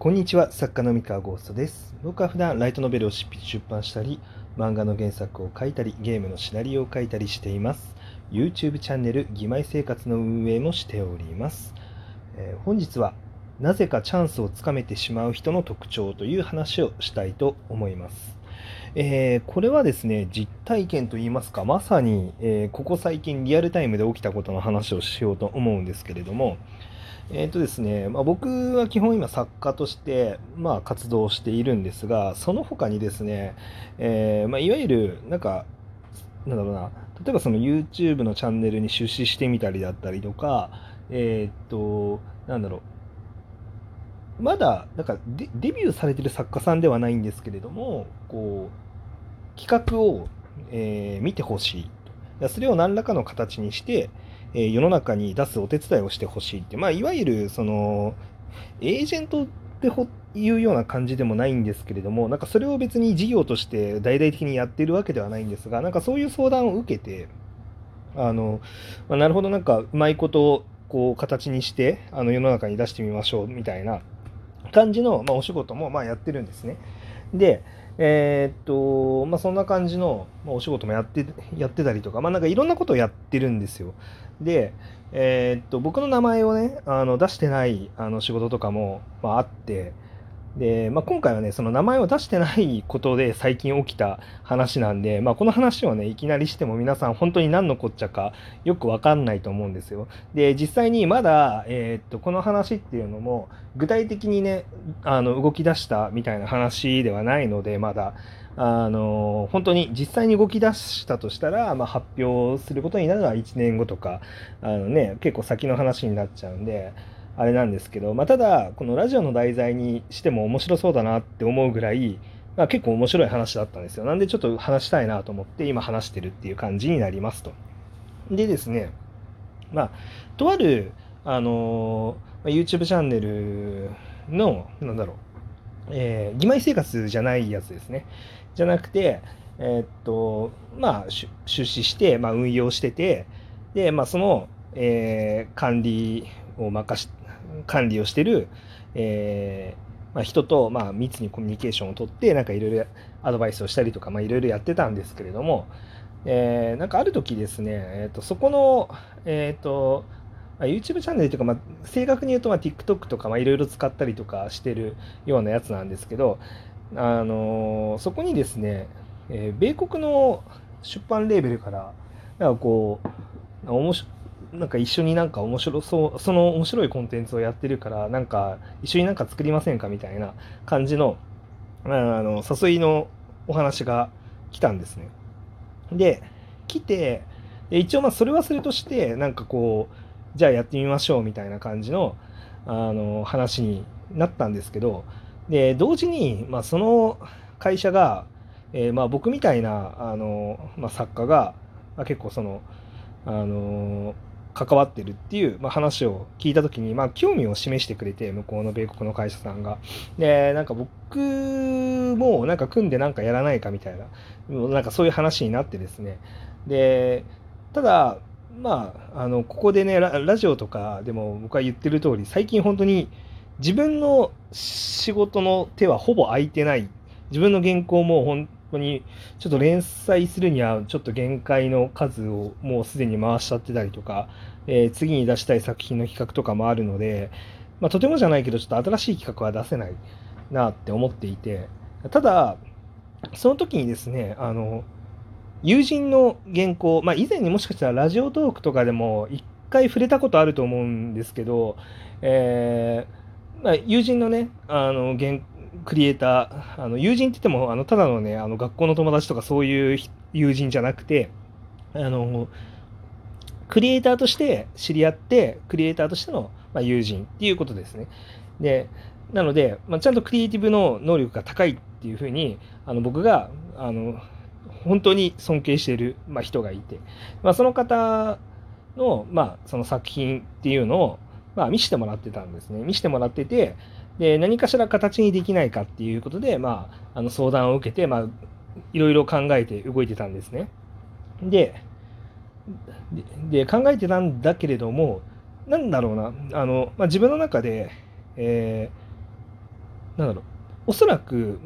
こんにちは、作家の三河ゴーストです。僕は普段ライトノベルを執筆出版したり、漫画の原作を書いたり、ゲームのシナリオを書いたりしています。YouTube チャンネル、義妹生活の運営もしております。えー本日は、なぜかチャンスをつかめてしまう人の特徴という話をしたいと思います。えーこれはですね、実体験といいますか、まさに、えーここ最近リアルタイムで起きたことの話をしようと思うんですけれども、えーとですねまあ、僕は基本今作家として、まあ、活動しているんですがその他にですね、えーまあ、いわゆるなんかなんだろうな例えばその YouTube のチャンネルに出資してみたりだったりとかえっ、となんだろうまだなんかデビューされてる作家さんではないんですけれどもこう企画を、え見てほしいそれを何らかの形にしてえー世の中に出すお手伝いをしてほしいって、まあ、いわゆるそのエージェントってほいうような感じでもないんですけれどもなんかそれを別に事業として大々的にやってるわけではないんですがなんかそういう相談を受けてあの、まあ、なるほどなんかうまいことこう形にしてあの世の中に出してみましょうみたいな感じの、まあ、お仕事もまあやってるんですね。でえーっとまあ、そんな感じの、まあ、お仕事もやってやってたりとか、まあ、なんかいろんなことをやってるんですよ。で、えーっと僕の名前をねあの出してないあの仕事とかも、まあ、あってで、まあ、今回はねその名前を出してないことで最近起きた話なんで、まあ、この話をねいきなりしても皆さん本当に何のこっちゃかよくわかんないと思うんですよ。で実際にまだ、えーっとこの話っていうのも具体的にねあの動き出したみたいな話ではないのでまだ。あの本当に実際に動き出したとしたら、まあ、発表することになるのは1年後とかあの、ね、結構先の話になっちゃうんであれなんですけど、まあ、ただこのラジオの題材にしても面白そうだなって思うぐらい、まあ、結構面白い話だったんですよなんでちょっと話したいなと思って今話してるっていう感じになりますと。でですねまあとあるあの YouTube チャンネルのなんだろうえー、義妹生活じゃないやつですね。じゃなくて、えーっと、まあ、出出資して、まあ、運用してて、で、まあ、その、えー管理を任し、管理をしてる、えーまあ、人と、まあ、密にコミュニケーションを取って、なんかいろいろアドバイスをしたりとか、いろいろやってたんですけれども、えーなんかある時ですね、えーっと、そこの、えーと、まあ YouTube チャンネルというか、まあ、正確に言うと、まあ、TikTok とか、いろいろ使ったりとかしてるようなやつなんですけど、あのーそこにですね、えー米国の出版レーベルから、なんかこう、おもしなんか一緒になんか面白そう、その面白いコンテンツをやってるから、なんか一緒になんか作りませんかみたいな感じの、あの誘いのお話が来たんですね。で、来て、一応まあそれはそれとして、なんかこう、じゃあやってみましょうみたいな感じのあの話になったんですけど、で同時に、まあ、その会社が、えーまあ、僕みたいなあの、まあ、作家が、結構その、あの関わってるっていう、まあ、話を聞いた時に、まあ、興味を示してくれて向こうの米国の会社さんが。でなんか僕もなんか組んでなんかやらないかみたいなもうなんかそういう話になってですねでただまあ、あのここでねラジオとかでも僕は言ってる通り最近本当に自分の仕事の手はほぼ空いてない自分の原稿も本当にちょっと連載するにはちょっと限界の数をもうすでに回しちゃってたりとか、えー次に出したい作品の企画とかもあるので、まあ、とてもじゃないけどちょっと新しい企画は出せないなって思っていてただその時にですねあの友人の原稿、まあ、以前にもしかしたらラジオトークとかでも一回触れたことあると思うんですけど、えーまあ、友人のねあの原クリエイターあの友人って言ってもあのただのねあの学校の友達とかそういう友人じゃなくてあのクリエイターとして知り合ってクリエイターとしての、まあ、友人っていうことですね。でなので、まあ、ちゃんとクリエイティブの能力が高いっていうふうにあの僕があの本当に尊敬している、まあ、人がいて、まあ、その方の,、まあその作品っていうのを、まあ、見せてもらってたんですね見せてもらっててで何かしら形にできないかっていうことで、まあ、あの相談を受けて、まあ、いろいろ考えて動いてたんですね。でで考えてたんだけれどもなんだろうなあの、まあ、自分の中で、えーなんだろうおそらく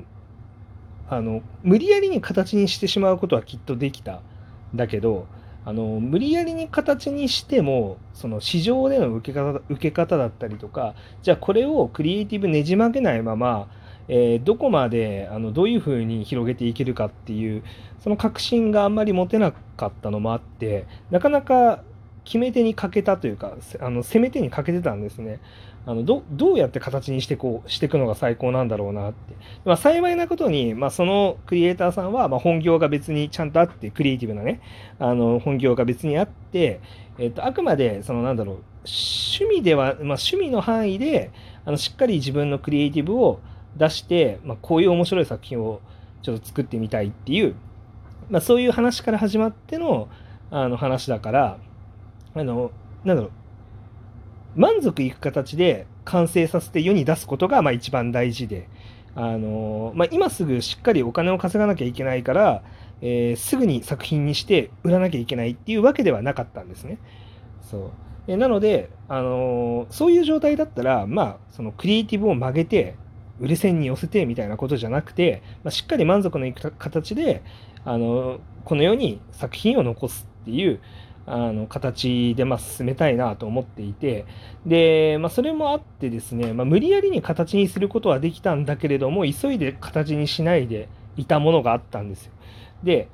あの無理やりに形にしてしまうことはきっとできただけどあの無理やりに形にしてもその市場での受け方受け方だったりとかじゃあこれをクリエイティブねじ曲げないまま、えー、どこまであのどういうふうに広げていけるかっていうその確信があんまり持てなかったのもあってなかなか決め手に欠けたというかあの攻め手に欠けてたんですね。あのどどうやって形にしてこうしていくのが最高なんだろうなって、まあ、幸いなことに、まあ、そのクリエイターさんは、まあ、本業が別にちゃんとあってクリエイティブなねあの本業が別にあって、えっと、あくまでそのなんだろう趣味では、まあ、趣味の範囲であのしっかり自分のクリエイティブを出して、まあ、こういう面白い作品をちょっと作ってみたいっていう、まあ、そういう話から始まってのあの話だからあのなんだろう。満足いく形で完成させて世に出すことがまあ一番大事で、あのまあ、今すぐしっかりお金を稼がなきゃいけないから、えー、すぐに作品にして売らなきゃいけないっていうわけではなかったんですね。そう。えなので、あのそういう状態だったら、まあ、そのクリエイティブを曲げて売れ線に寄せてみたいなことじゃなくて、まあ、しっかり満足のいく形で、あのこのように作品を残すっていうあの形でま進めたいなと思っていてで、まあ、それもあってですね、まあ、無理やりに形にすることはできたんだけれども急いで形にしないでいたものがあったんですよ。で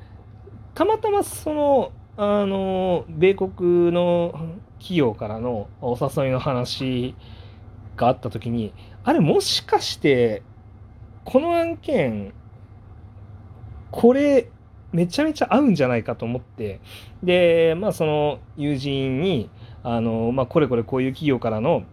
たまたまそのあの米国の企業からのお誘いの話があった時にあれもしかしてこの案件これめちゃめちゃ合うんじゃないかと思ってでまあその友人にあの、まあ、これこれこういう企業からの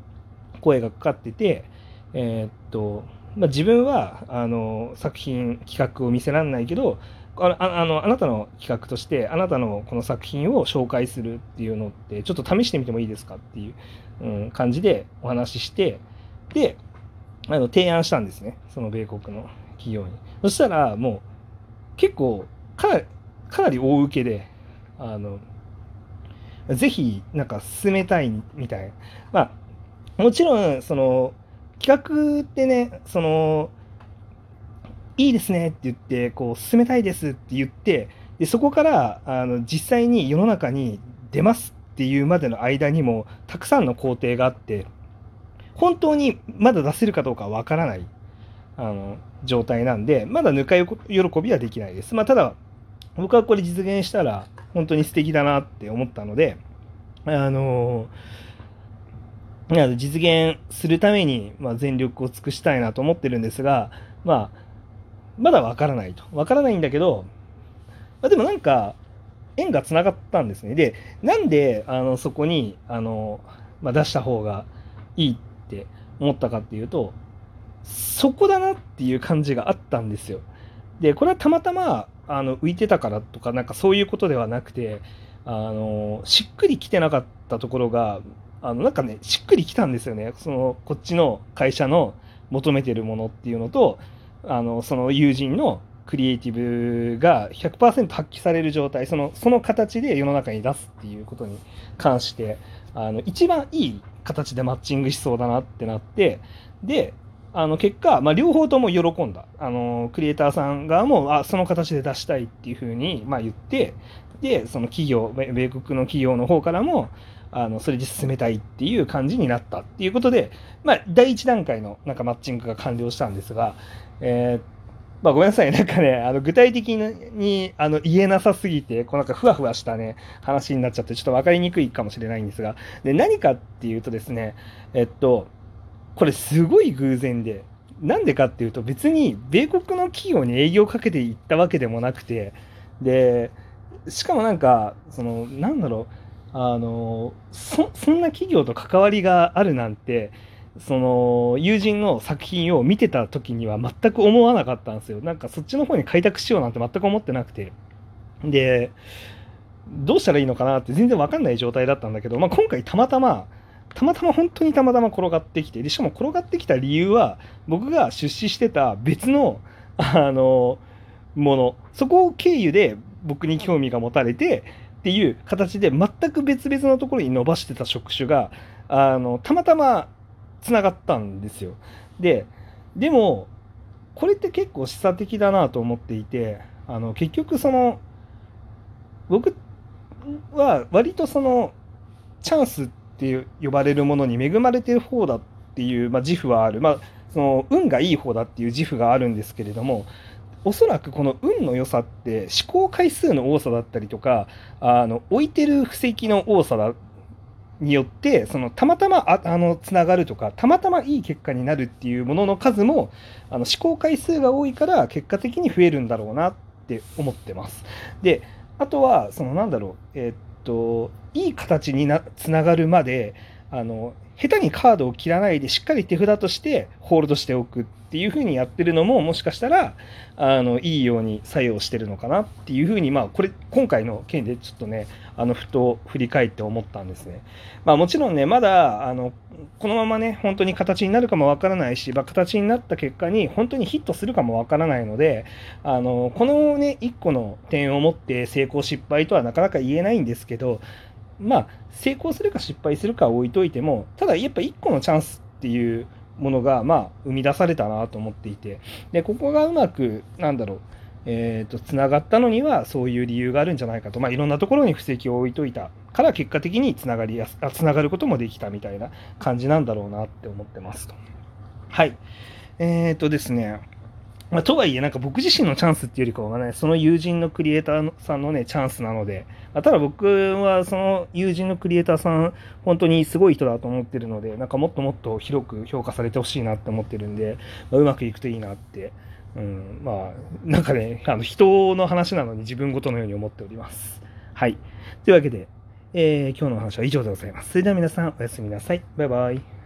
声がかかっててえー、っと、まあ、自分はあの作品企画を見せられないけどああのあなたの企画としてあなたのこの作品を紹介するっていうのってちょっと試してみてもいいですかっていう、うん、感じでお話ししてであの提案したんですねその米国の企業に。そしたらもう結構かなり、かなり大受けで、あの、ぜひ、なんか進めたいみたい。まあ、もちろん、その、企画ってね、その、いいですねって言って、こう、進めたいですって言って、でそこからあの実際に世の中に出ますっていうまでの間にもたくさんの工程があって本当にまだ出せるかどうかわからないあの状態なんでまだぬか喜びはできないです。まあ、ただ僕はこれ実現したら本当に素敵だなって思ったので、あのー、実現するために、ま、全力を尽くしたいなと思ってるんですが、まあ、まだわからないと。わからないんだけど、まあ、でもなんか、縁がつながったんですね。で、なんで、あの、そこに、あの、まあ、出した方がいいって思ったかっていうと、そこだなっていう感じがあったんですよ。で、これはたまたま、あの浮いてたからとかなんかそういうことではなくてあのしっくりきてなかったところがあのなんかねしっくりきたんですよね。そのこっちの会社の求めてるものっていうのとあのその友人のクリエイティブが100%発揮される状態そのその形で世の中に出すっていうことに関してあの一番いい形でマッチングしそうだなってなってであの結果、まあ、両方とも喜んだ。あのクリエイターさん側もあその形で出したいっていうふうに、まあ、言ってでその企業米国の企業の方からもあのそれで進めたいっていう感じになったっていうことで、まあ、第1段階のなんかマッチングが完了したんですが、えーまあ、ごめんなさい、なんかね、あの具体的にあの言えなさすぎて、こうなんかふわふわしたね、話になっちゃって、ちょっと分かりにくいかもしれないんですが、で何かっていうとですね、えっと、これすごい偶然で、なんでかっていうと別に米国の企業に営業をかけていったわけでもなくて、で、しかもなんか、その、なんだろう、あの、そ、そんな企業と関わりがあるなんて、その友人の作品を見てた時には全く思わなかったんですよ。なんかそっちの方に開拓しようなんて全く思ってなくて。で、どうしたらいいのかなって全然わかんない状態だったんだけど、まあ、今回たまたま、たまたま本当にたまたま転がってきてでしかも転がってきた理由は僕が出資してた別のあのものそこを経由で僕に興味が持たれてっていう形で全く別々のところに伸ばしてた職種があのたまたまつながったんですよ。ででもこれって結構示唆的だなと思っていてあの結局その僕は割とそのチャンスってって呼ばれるものに恵まれてる方だっていう、まあ、自負はある、まあ、その運がいい方だっていう自負があるんですけれどもおそらくこの運の良さって試行回数の多さだったりとかあの置いてる布石の多さだによってそのたまたまああのつながるとかたまたまいい結果になるっていうものの数もあの試行回数が多いから結果的に増えるんだろうなって思ってます。であとはそのなんだろうえー、っといい形になつながるまであの下手にカードを切らないでしっかり手札としてホールドしておくっていうふうにやってるのももしかしたらあのいいように作用してるのかなっていうふうにまあこれ今回の件でちょっとねあのふと振り返って思ったんですね。まあもちろんねまだあのこのままね本当に形になるかもわからないし、まあ、形になった結果に本当にヒットするかもわからないのであのこのね1個の点を持って成功失敗とはなかなか言えないんですけどまあ、成功するか失敗するかは置いといても、ただやっぱ1個のチャンスっていうものが、まあ、生み出されたなと思っていて、で、ここがうまく、なんだろう、えーと、つながったのにはそういう理由があるんじゃないかと、まあ、いろんなところに布石を置いといたから結果的につながりやすあつながることもできたみたいな感じなんだろうなって思ってますと。はい。えっ、ー、とですね、まあ、とはいえ、なんか僕自身のチャンスっていうよりかはね、その友人のクリエイターさんのね、チャンスなので、あ、ただ僕はその友人のクリエイターさん、本当にすごい人だと思ってるので、なんかもっともっと広く評価されてほしいなって思ってるんで、まあ、うまくいくといいなって、うん、まあ、なんかね、あの人の話なのに自分ごとのように思っております。はい。というわけで、えー、今日の話は以上でございます。それでは皆さん、おやすみなさい。バイバイ。